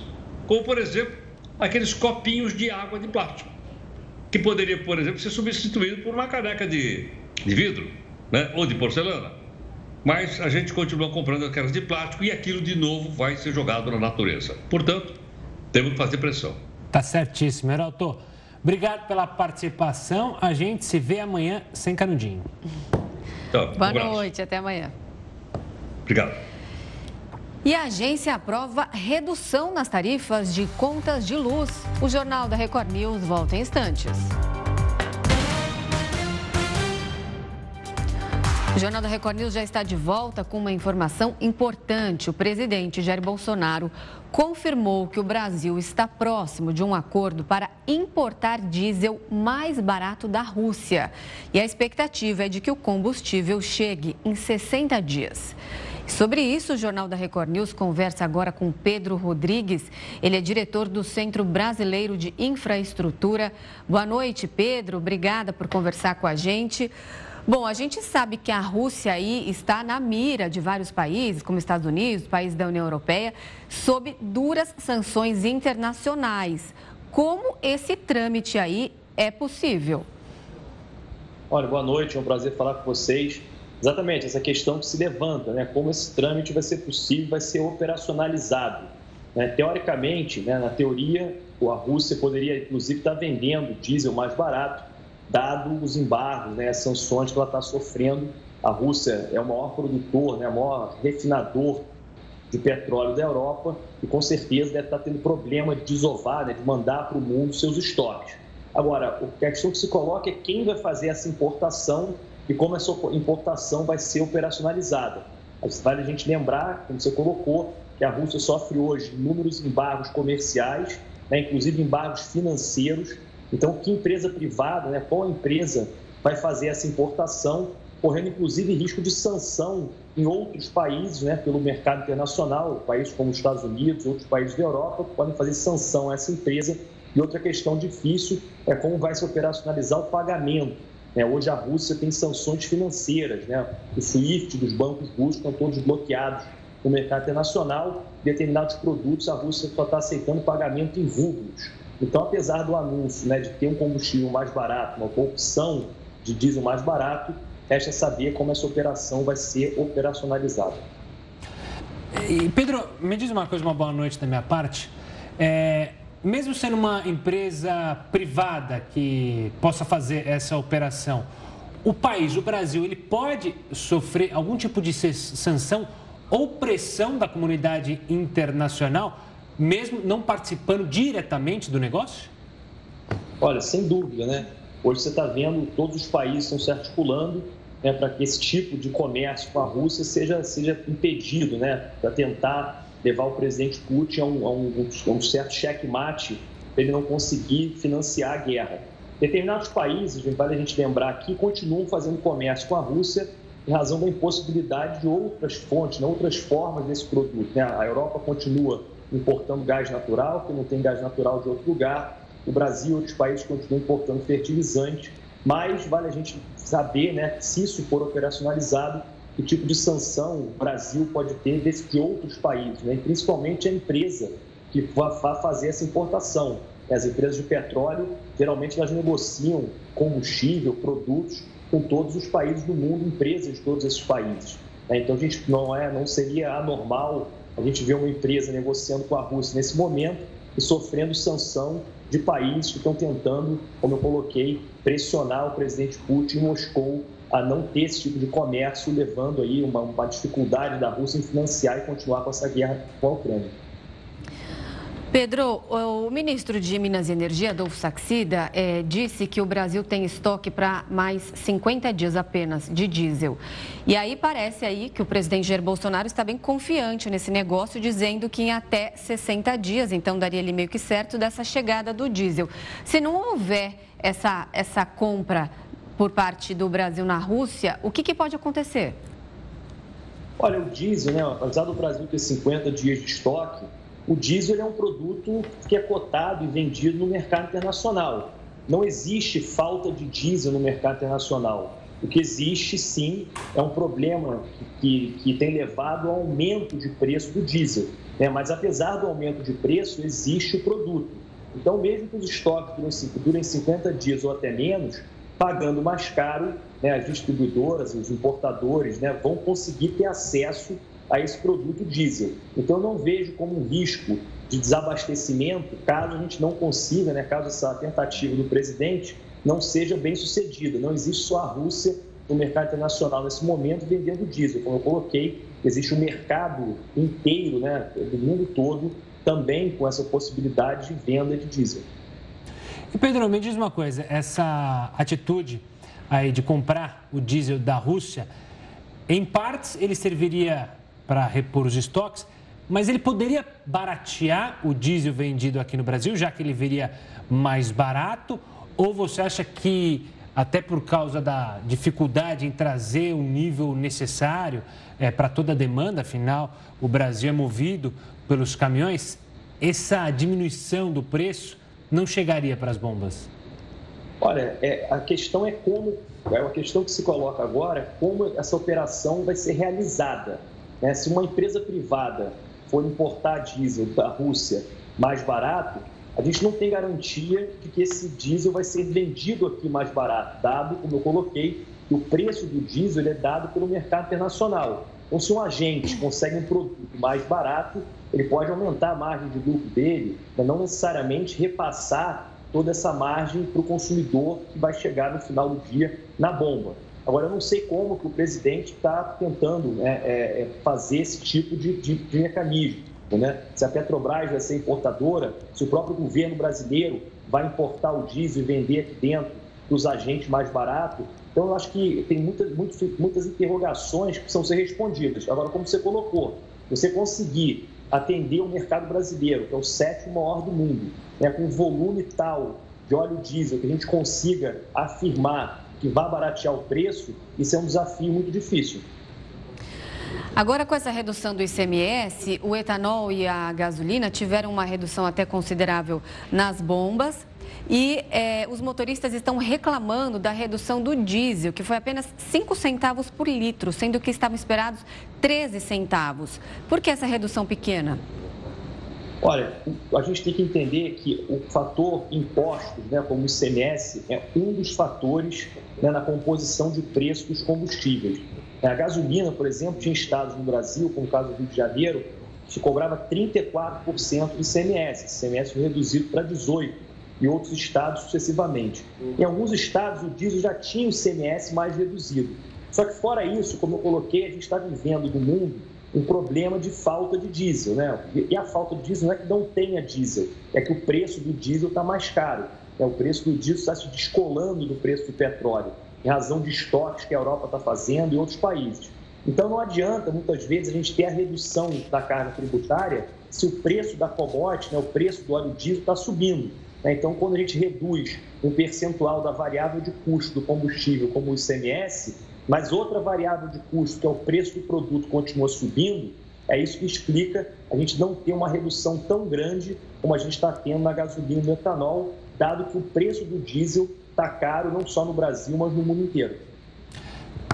como, por exemplo, aqueles copinhos de água de plástico, que poderia, por exemplo, ser substituído por uma caneca de, de vidro né? ou de porcelana. Mas a gente continua comprando aquelas de plástico e aquilo de novo vai ser jogado na natureza. Portanto, temos que fazer pressão. Tá certíssimo, Heraldo. Obrigado pela participação. A gente se vê amanhã sem canudinho. Então, Boa um noite, até amanhã. Obrigado. E a agência aprova redução nas tarifas de contas de luz. O Jornal da Record News volta em instantes. O Jornal da Record News já está de volta com uma informação importante. O presidente Jair Bolsonaro confirmou que o Brasil está próximo de um acordo para importar diesel mais barato da Rússia. E a expectativa é de que o combustível chegue em 60 dias. Sobre isso, o Jornal da Record News conversa agora com Pedro Rodrigues. Ele é diretor do Centro Brasileiro de Infraestrutura. Boa noite, Pedro. Obrigada por conversar com a gente. Bom, a gente sabe que a Rússia aí está na mira de vários países, como Estados Unidos, países da União Europeia, sob duras sanções internacionais. Como esse trâmite aí é possível? Olha, boa noite, é um prazer falar com vocês. Exatamente, essa questão que se levanta, né? Como esse trâmite vai ser possível, vai ser operacionalizado. Né? Teoricamente, né, na teoria, a Rússia poderia, inclusive, estar vendendo diesel mais barato dado os embargos, né, as sanções que ela está sofrendo. A Rússia é o maior produtor, né, o maior refinador de petróleo da Europa e com certeza deve estar tá tendo problema de desovar, né, de mandar para o mundo seus estoques. Agora, a questão que se coloca é quem vai fazer essa importação e como essa importação vai ser operacionalizada. Vale a gente lembrar, como você colocou, que a Rússia sofre hoje inúmeros embargos comerciais, né, inclusive embargos financeiros, então, que empresa privada, né, qual empresa vai fazer essa importação, correndo inclusive risco de sanção em outros países, né, pelo mercado internacional, países como os Estados Unidos, outros países da Europa, podem fazer sanção a essa empresa. E outra questão difícil é como vai se operacionalizar o pagamento. Né? Hoje a Rússia tem sanções financeiras, né? o SWIFT dos bancos russos estão todos bloqueados no mercado internacional. Determinados produtos a Rússia só está aceitando pagamento em rublos. Então, apesar do anúncio né, de ter um combustível mais barato, uma opção de diesel mais barato, resta saber como essa operação vai ser operacionalizada. E Pedro, me diz uma coisa, uma boa noite da minha parte. É, mesmo sendo uma empresa privada que possa fazer essa operação, o país, o Brasil, ele pode sofrer algum tipo de sanção ou pressão da comunidade internacional mesmo não participando diretamente do negócio? Olha, sem dúvida, né? Hoje você está vendo todos os países estão se articulando né, para que esse tipo de comércio com a Rússia seja, seja impedido, né? Para tentar levar o presidente Putin a um, a um, a um certo checkmate para ele não conseguir financiar a guerra. Determinados países, vale a gente lembrar aqui, continuam fazendo comércio com a Rússia em razão da impossibilidade de outras fontes, né, outras formas desse produto. Né? A Europa continua importando gás natural, porque não tem gás natural de outro lugar. O Brasil e outros países continuam importando fertilizante, mas vale a gente saber, né, se isso for operacionalizado, que tipo de sanção o Brasil pode ter de outros países, né, e principalmente a empresa que vai fazer essa importação. As empresas de petróleo, geralmente, elas negociam combustível, produtos com todos os países do mundo, empresas de todos esses países. Né. Então, a gente não, é, não seria anormal a gente vê uma empresa negociando com a Rússia nesse momento e sofrendo sanção de países que estão tentando, como eu coloquei, pressionar o presidente Putin em Moscou a não ter esse tipo de comércio, levando aí uma, uma dificuldade da Rússia em financiar e continuar com essa guerra com a Ucrânia. Pedro, o ministro de Minas e Energia, Adolfo Saxida, é, disse que o Brasil tem estoque para mais 50 dias apenas de diesel. E aí parece aí que o presidente Jair Bolsonaro está bem confiante nesse negócio, dizendo que em até 60 dias, então daria ali meio que certo dessa chegada do diesel. Se não houver essa, essa compra por parte do Brasil na Rússia, o que, que pode acontecer? Olha, o diesel, né, apesar do Brasil ter 50 dias de estoque, o diesel é um produto que é cotado e vendido no mercado internacional. Não existe falta de diesel no mercado internacional. O que existe, sim, é um problema que, que tem levado ao aumento de preço do diesel. Né? Mas, apesar do aumento de preço, existe o produto. Então, mesmo que os estoques durem 50 dias ou até menos, pagando mais caro, né, as distribuidoras, os importadores né, vão conseguir ter acesso a esse produto diesel. Então, eu não vejo como um risco de desabastecimento caso a gente não consiga, né, caso essa tentativa do presidente não seja bem sucedida. Não existe só a Rússia no mercado internacional nesse momento vendendo diesel. Como eu coloquei, existe um mercado inteiro né, do mundo todo também com essa possibilidade de venda de diesel. E Pedro, me diz uma coisa, essa atitude aí de comprar o diesel da Rússia Em partes, ele serviria para repor os estoques, mas ele poderia baratear o diesel vendido aqui no Brasil, já que ele viria mais barato? Ou você acha que, até por causa da dificuldade em trazer o nível necessário é, para toda a demanda, afinal, o Brasil é movido pelos caminhões, essa diminuição do preço não chegaria para as bombas? Olha, é, a questão é como, é uma questão que se coloca agora, como essa operação vai ser realizada. Né? Se uma empresa privada for importar diesel da Rússia mais barato, a gente não tem garantia de que esse diesel vai ser vendido aqui mais barato, dado, como eu coloquei, que o preço do diesel é dado pelo mercado internacional. Então, se um agente consegue um produto mais barato, ele pode aumentar a margem de lucro dele, mas não necessariamente repassar toda essa margem para o consumidor que vai chegar no final do dia na bomba. Agora, eu não sei como que o presidente está tentando né, é, é, fazer esse tipo de, de, de mecanismo. Né? Se a Petrobras vai ser importadora, se o próprio governo brasileiro vai importar o diesel e vender aqui dentro para os agentes mais barato. Então, eu acho que tem muitas, muitas, muitas interrogações que precisam ser respondidas. Agora, como você colocou, você conseguir atender o mercado brasileiro, que é o sétimo maior do mundo, né, com volume tal de óleo diesel que a gente consiga afirmar que vai baratear o preço, isso é um desafio muito difícil. Agora, com essa redução do ICMS, o etanol e a gasolina tiveram uma redução até considerável nas bombas. E é, os motoristas estão reclamando da redução do diesel, que foi apenas 5 centavos por litro, sendo que estavam esperados 13 centavos. Por que essa redução pequena? Olha, a gente tem que entender que o fator impostos, né, como o ICMS, é um dos fatores né, na composição de preço dos combustíveis. A gasolina, por exemplo, tinha estados no Brasil, como o caso do Rio de Janeiro, que cobrava 34% de ICMS. ICMS reduzido para 18% e outros estados sucessivamente. Em alguns estados, o diesel já tinha o ICMS mais reduzido. Só que, fora isso, como eu coloquei, a gente está vivendo no mundo um problema de falta de diesel, né? E a falta de diesel não é que não tenha diesel, é que o preço do diesel está mais caro. É, o preço do diesel está se descolando do preço do petróleo, em razão de estoques que a Europa está fazendo e outros países. Então não adianta, muitas vezes, a gente ter a redução da carga tributária se o preço da commodity, né, o preço do óleo diesel está subindo. Né? Então, quando a gente reduz um percentual da variável de custo do combustível, como o ICMS, mas outra variável de custo, que é o preço do produto, continua subindo, é isso que explica a gente não ter uma redução tão grande como a gente está tendo na gasolina e no etanol, dado que o preço do diesel está caro não só no Brasil, mas no mundo inteiro.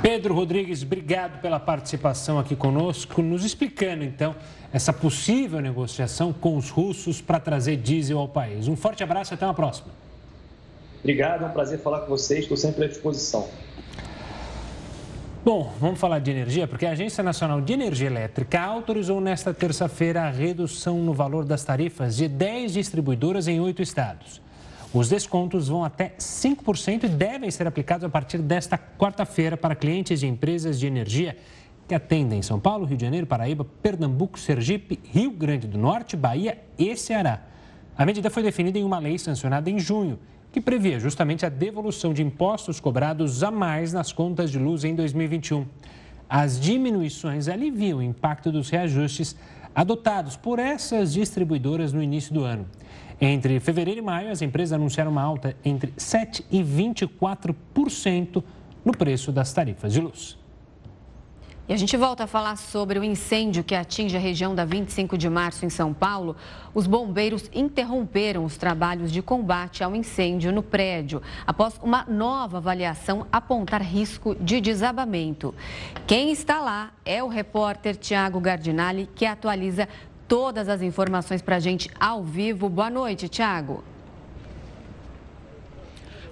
Pedro Rodrigues, obrigado pela participação aqui conosco, nos explicando então essa possível negociação com os russos para trazer diesel ao país. Um forte abraço e até uma próxima. Obrigado, é um prazer falar com vocês, estou sempre à disposição. Bom, vamos falar de energia, porque a Agência Nacional de Energia Elétrica autorizou nesta terça-feira a redução no valor das tarifas de 10 distribuidoras em oito estados. Os descontos vão até 5% e devem ser aplicados a partir desta quarta-feira para clientes de empresas de energia que atendem São Paulo, Rio de Janeiro, Paraíba, Pernambuco, Sergipe, Rio Grande do Norte, Bahia e Ceará. A medida foi definida em uma lei sancionada em junho que previa justamente a devolução de impostos cobrados a mais nas contas de luz em 2021. As diminuições aliviam o impacto dos reajustes adotados por essas distribuidoras no início do ano. Entre fevereiro e maio, as empresas anunciaram uma alta entre 7% e 24% no preço das tarifas de luz. E a gente volta a falar sobre o incêndio que atinge a região da 25 de março em São Paulo. Os bombeiros interromperam os trabalhos de combate ao incêndio no prédio, após uma nova avaliação apontar risco de desabamento. Quem está lá é o repórter Tiago Gardinali, que atualiza todas as informações para a gente ao vivo. Boa noite, Tiago.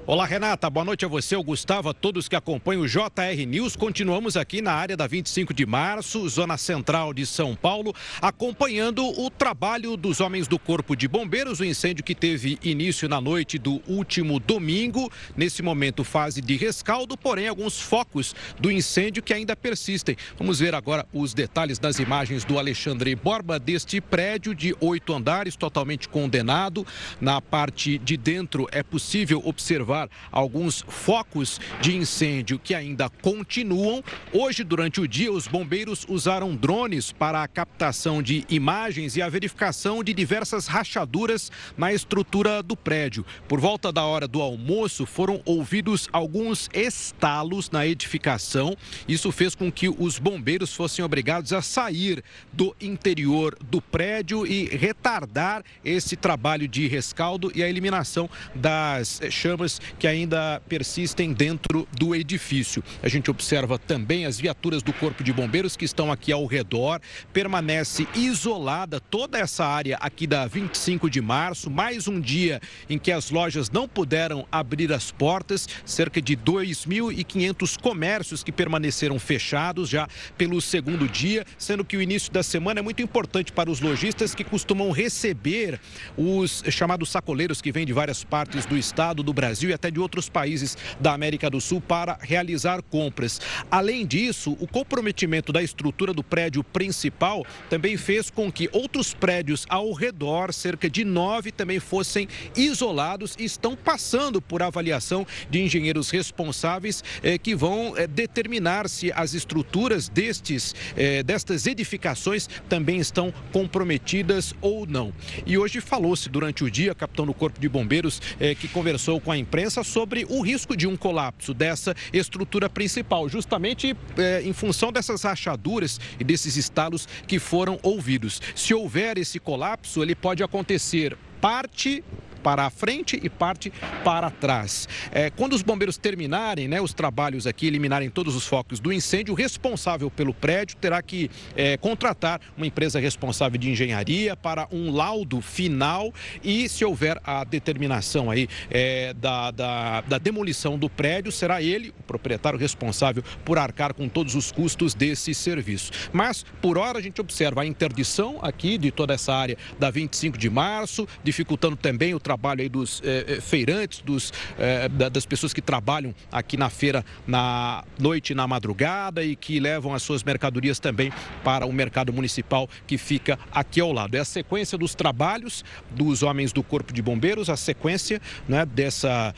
Olá, Renata. Boa noite a você, o Gustavo, a todos que acompanham o JR News. Continuamos aqui na área da 25 de março, zona central de São Paulo, acompanhando o trabalho dos homens do Corpo de Bombeiros, o incêndio que teve início na noite do último domingo. Nesse momento, fase de rescaldo, porém, alguns focos do incêndio que ainda persistem. Vamos ver agora os detalhes das imagens do Alexandre Borba deste prédio de oito andares, totalmente condenado. Na parte de dentro é possível observar observar alguns focos de incêndio que ainda continuam. Hoje, durante o dia, os bombeiros usaram drones para a captação de imagens e a verificação de diversas rachaduras na estrutura do prédio. Por volta da hora do almoço, foram ouvidos alguns estalos na edificação. Isso fez com que os bombeiros fossem obrigados a sair do interior do prédio e retardar esse trabalho de rescaldo e a eliminação das chamas que ainda persistem dentro do edifício. A gente observa também as viaturas do Corpo de Bombeiros que estão aqui ao redor. Permanece isolada toda essa área aqui da 25 de março. Mais um dia em que as lojas não puderam abrir as portas. Cerca de 2.500 comércios que permaneceram fechados já pelo segundo dia, sendo que o início da semana é muito importante para os lojistas que costumam receber os chamados sacoleiros que vêm de várias partes do estado, do Brasil e até de outros países da América do Sul para realizar compras. Além disso, o comprometimento da estrutura do prédio principal também fez com que outros prédios ao redor, cerca de nove, também fossem isolados e estão passando por avaliação de engenheiros responsáveis eh, que vão eh, determinar se as estruturas destes, eh, destas edificações também estão comprometidas ou não. E hoje falou-se durante o dia, capitão do Corpo de Bombeiros, eh, que conversou com a imprensa sobre o risco de um colapso dessa estrutura principal, justamente eh, em função dessas rachaduras e desses estalos que foram ouvidos. Se houver esse colapso, ele pode acontecer parte para a frente e parte para trás. É, quando os bombeiros terminarem né, os trabalhos aqui, eliminarem todos os focos do incêndio, o responsável pelo prédio terá que é, contratar uma empresa responsável de engenharia para um laudo final e, se houver a determinação aí é, da, da, da demolição do prédio, será ele, o proprietário responsável, por arcar com todos os custos desse serviço. Mas, por hora, a gente observa a interdição aqui de toda essa área da 25 de março, dificultando também o trabalho trabalho aí dos eh, eh, feirantes, dos, eh, das pessoas que trabalham aqui na feira na noite e na madrugada e que levam as suas mercadorias também para o mercado municipal que fica aqui ao lado. É a sequência dos trabalhos dos homens do Corpo de Bombeiros, a sequência né, dessa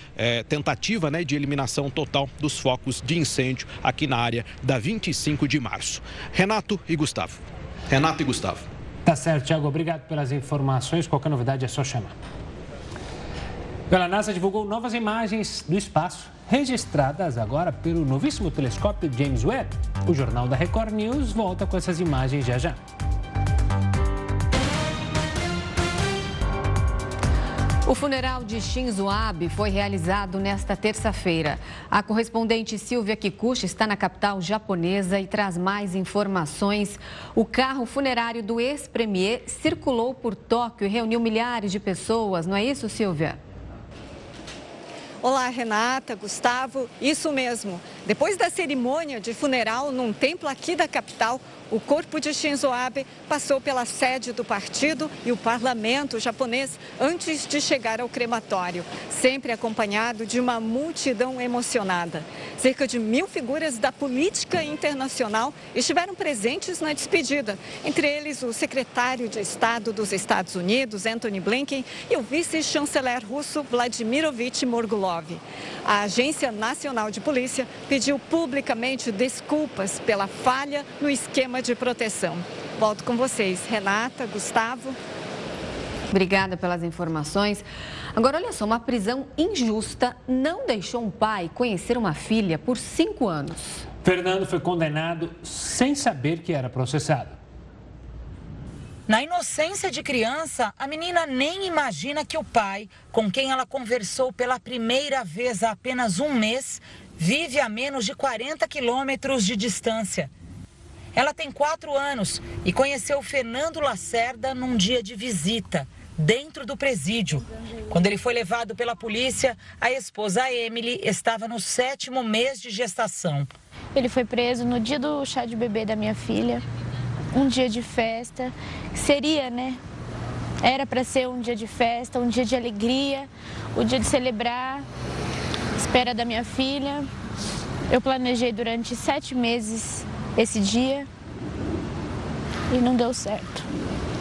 tentativa né, de eliminação total dos focos de incêndio aqui na área da 25 de março. Renato e Gustavo. Renato e Gustavo. Tá certo, Tiago. Obrigado pelas informações. Qualquer novidade é só chamar. A NASA divulgou novas imagens do espaço, registradas agora pelo novíssimo telescópio James Webb. O Jornal da Record News volta com essas imagens já já. O funeral de Shinzo Abe foi realizado nesta terça-feira. A correspondente Silvia Kikuchi está na capital japonesa e traz mais informações. O carro funerário do ex-premier circulou por Tóquio e reuniu milhares de pessoas, não é isso, Silvia? Olá, Renata, Gustavo. Isso mesmo. Depois da cerimônia de funeral num templo aqui da capital, o corpo de Shinzo Abe passou pela sede do partido e o parlamento japonês antes de chegar ao crematório, sempre acompanhado de uma multidão emocionada. Cerca de mil figuras da política internacional estiveram presentes na despedida, entre eles o secretário de Estado dos Estados Unidos, Anthony Blinken, e o vice-chanceler russo, Vladimirovich Morgulov. A Agência Nacional de Polícia pediu publicamente desculpas pela falha no esquema sistema de proteção. Volto com vocês, Renata, Gustavo. Obrigada pelas informações. Agora, olha só, uma prisão injusta não deixou um pai conhecer uma filha por cinco anos. Fernando foi condenado sem saber que era processado. Na inocência de criança, a menina nem imagina que o pai, com quem ela conversou pela primeira vez há apenas um mês, vive a menos de 40 quilômetros de distância. Ela tem quatro anos e conheceu Fernando Lacerda num dia de visita, dentro do presídio. Quando ele foi levado pela polícia, a esposa Emily estava no sétimo mês de gestação. Ele foi preso no dia do chá de bebê da minha filha, um dia de festa. Seria, né? Era para ser um dia de festa, um dia de alegria, o um dia de celebrar a espera da minha filha. Eu planejei durante sete meses esse dia. e não deu certo.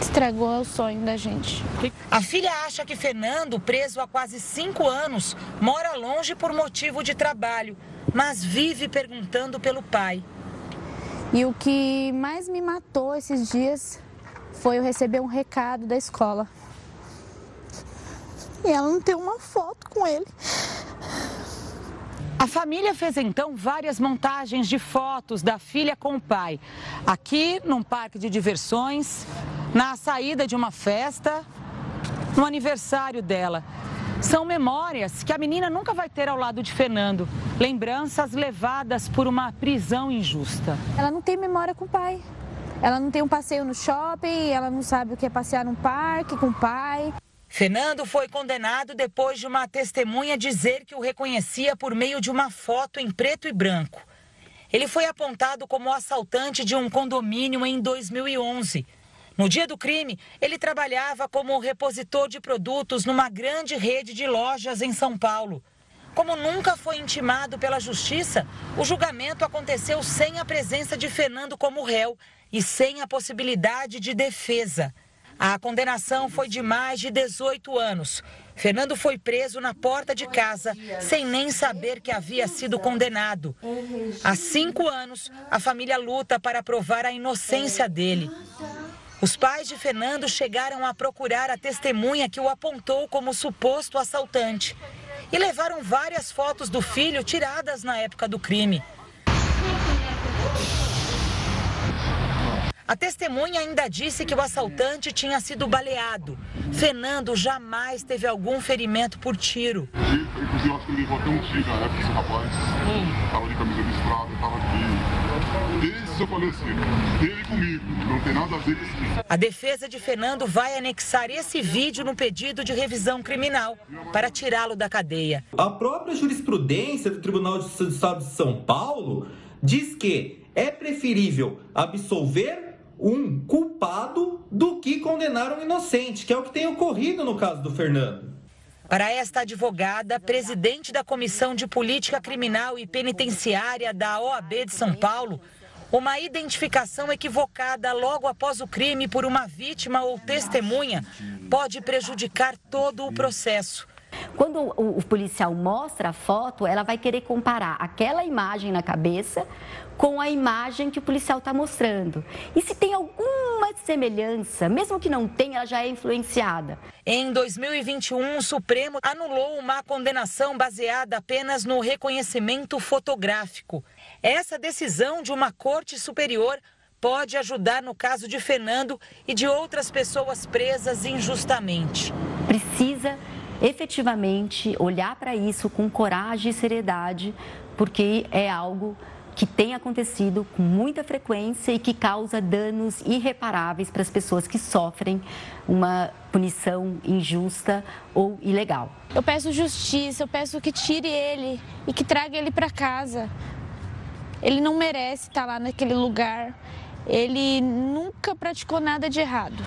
Estragou o sonho da gente. A filha acha que Fernando, preso há quase cinco anos, mora longe por motivo de trabalho, mas vive perguntando pelo pai. E o que mais me matou esses dias foi eu receber um recado da escola. E ela não tem uma foto com ele. A família fez então várias montagens de fotos da filha com o pai. Aqui, num parque de diversões, na saída de uma festa, no aniversário dela. São memórias que a menina nunca vai ter ao lado de Fernando. Lembranças levadas por uma prisão injusta. Ela não tem memória com o pai. Ela não tem um passeio no shopping, ela não sabe o que é passear num parque com o pai. Fernando foi condenado depois de uma testemunha dizer que o reconhecia por meio de uma foto em preto e branco. Ele foi apontado como assaltante de um condomínio em 2011. No dia do crime, ele trabalhava como repositor de produtos numa grande rede de lojas em São Paulo. Como nunca foi intimado pela justiça, o julgamento aconteceu sem a presença de Fernando como réu e sem a possibilidade de defesa. A condenação foi de mais de 18 anos. Fernando foi preso na porta de casa, sem nem saber que havia sido condenado. Há cinco anos, a família luta para provar a inocência dele. Os pais de Fernando chegaram a procurar a testemunha que o apontou como suposto assaltante e levaram várias fotos do filho tiradas na época do crime. A testemunha ainda disse que o assaltante tinha sido baleado. Fernando jamais teve algum ferimento por tiro. Inclusive, acho que ele levou até um tiro na época, esse rapaz. Tava de camisa listrada, tava aqui. Falecimento, ele comigo, não tem nada a ver com isso. A defesa de Fernando vai anexar esse vídeo no pedido de revisão criminal para tirá-lo da cadeia. A própria jurisprudência do Tribunal de Estado de São Paulo diz que é preferível absolver um culpado do que condenar um inocente, que é o que tem ocorrido no caso do Fernando. Para esta advogada, presidente da Comissão de Política Criminal e Penitenciária da OAB de São Paulo, uma identificação equivocada logo após o crime por uma vítima ou testemunha pode prejudicar todo o processo. Quando o, o, policial mostra a foto, ela vai querer comparar aquela imagem na cabeça com a imagem que o policial está mostrando. E se tem alguma semelhança, mesmo que não tenha, ela já é influenciada. Em 2021, o Supremo anulou uma condenação baseada apenas no reconhecimento fotográfico. Essa decisão de uma corte superior pode ajudar no caso de Fernando e de outras pessoas presas injustamente. Precisa efetivamente olhar para isso com coragem e seriedade, porque é algo que tem acontecido com muita frequência e que causa danos irreparáveis para as pessoas que sofrem uma punição injusta ou ilegal. Eu peço justiça, eu peço que tire ele e que traga ele para casa. Ele não merece estar lá naquele lugar. Ele nunca praticou nada de errado.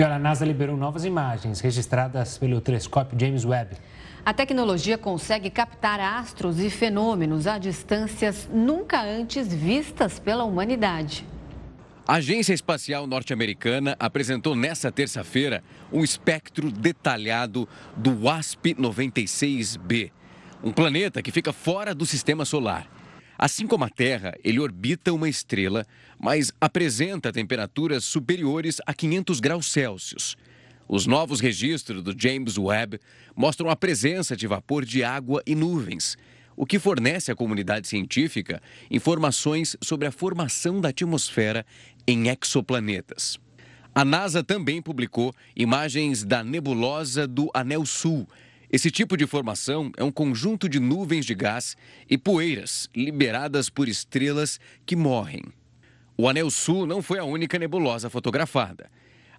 E olha, a NASA liberou novas imagens registradas pelo telescópio James Webb. A tecnologia consegue captar astros e fenômenos a distâncias nunca antes vistas pela humanidade. A Agência Espacial Norte-Americana apresentou nesta terça-feira um espectro detalhado do WASP-96b, um planeta que fica fora do sistema solar. Assim como a Terra, ele orbita uma estrela, mas apresenta temperaturas superiores a 500 graus Celsius. Os novos registros do James Webb mostram a presença de vapor de água e nuvens, o que fornece à comunidade científica informações sobre a formação da atmosfera em exoplanetas. A NASA também publicou imagens da nebulosa do Anel Sul. Esse tipo de formação é um conjunto de nuvens de gás e poeiras liberadas por estrelas que morrem. O Anel Sul não foi a única nebulosa fotografada.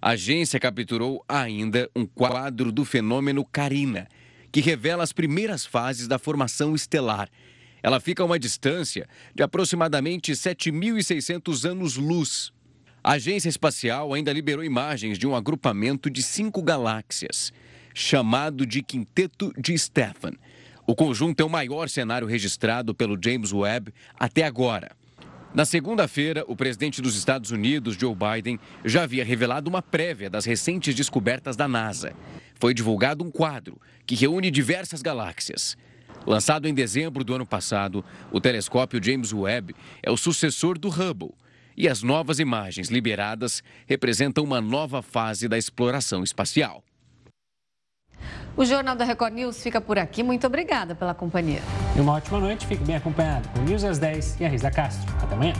A agência capturou ainda um quadro do fenômeno Carina, que revela as primeiras fases da formação estelar. Ela fica a uma distância de aproximadamente 7.600 anos-luz. A agência espacial ainda liberou imagens de um agrupamento de cinco galáxias, chamado de Quinteto de Stefan. O conjunto é o maior cenário registrado pelo James Webb até agora. Na segunda-feira, o presidente dos Estados Unidos, Joe Biden, já havia revelado uma prévia das recentes descobertas da NASA. Foi divulgado um quadro que reúne diversas galáxias. Lançado em dezembro do ano passado, o telescópio James Webb é o sucessor do Hubble. E as novas imagens liberadas representam uma nova fase da exploração espacial. O Jornal da Record News fica por aqui. Muito obrigada pela companhia. E uma ótima noite. Fique bem acompanhado com News às 10 e a Risa Castro. Até amanhã.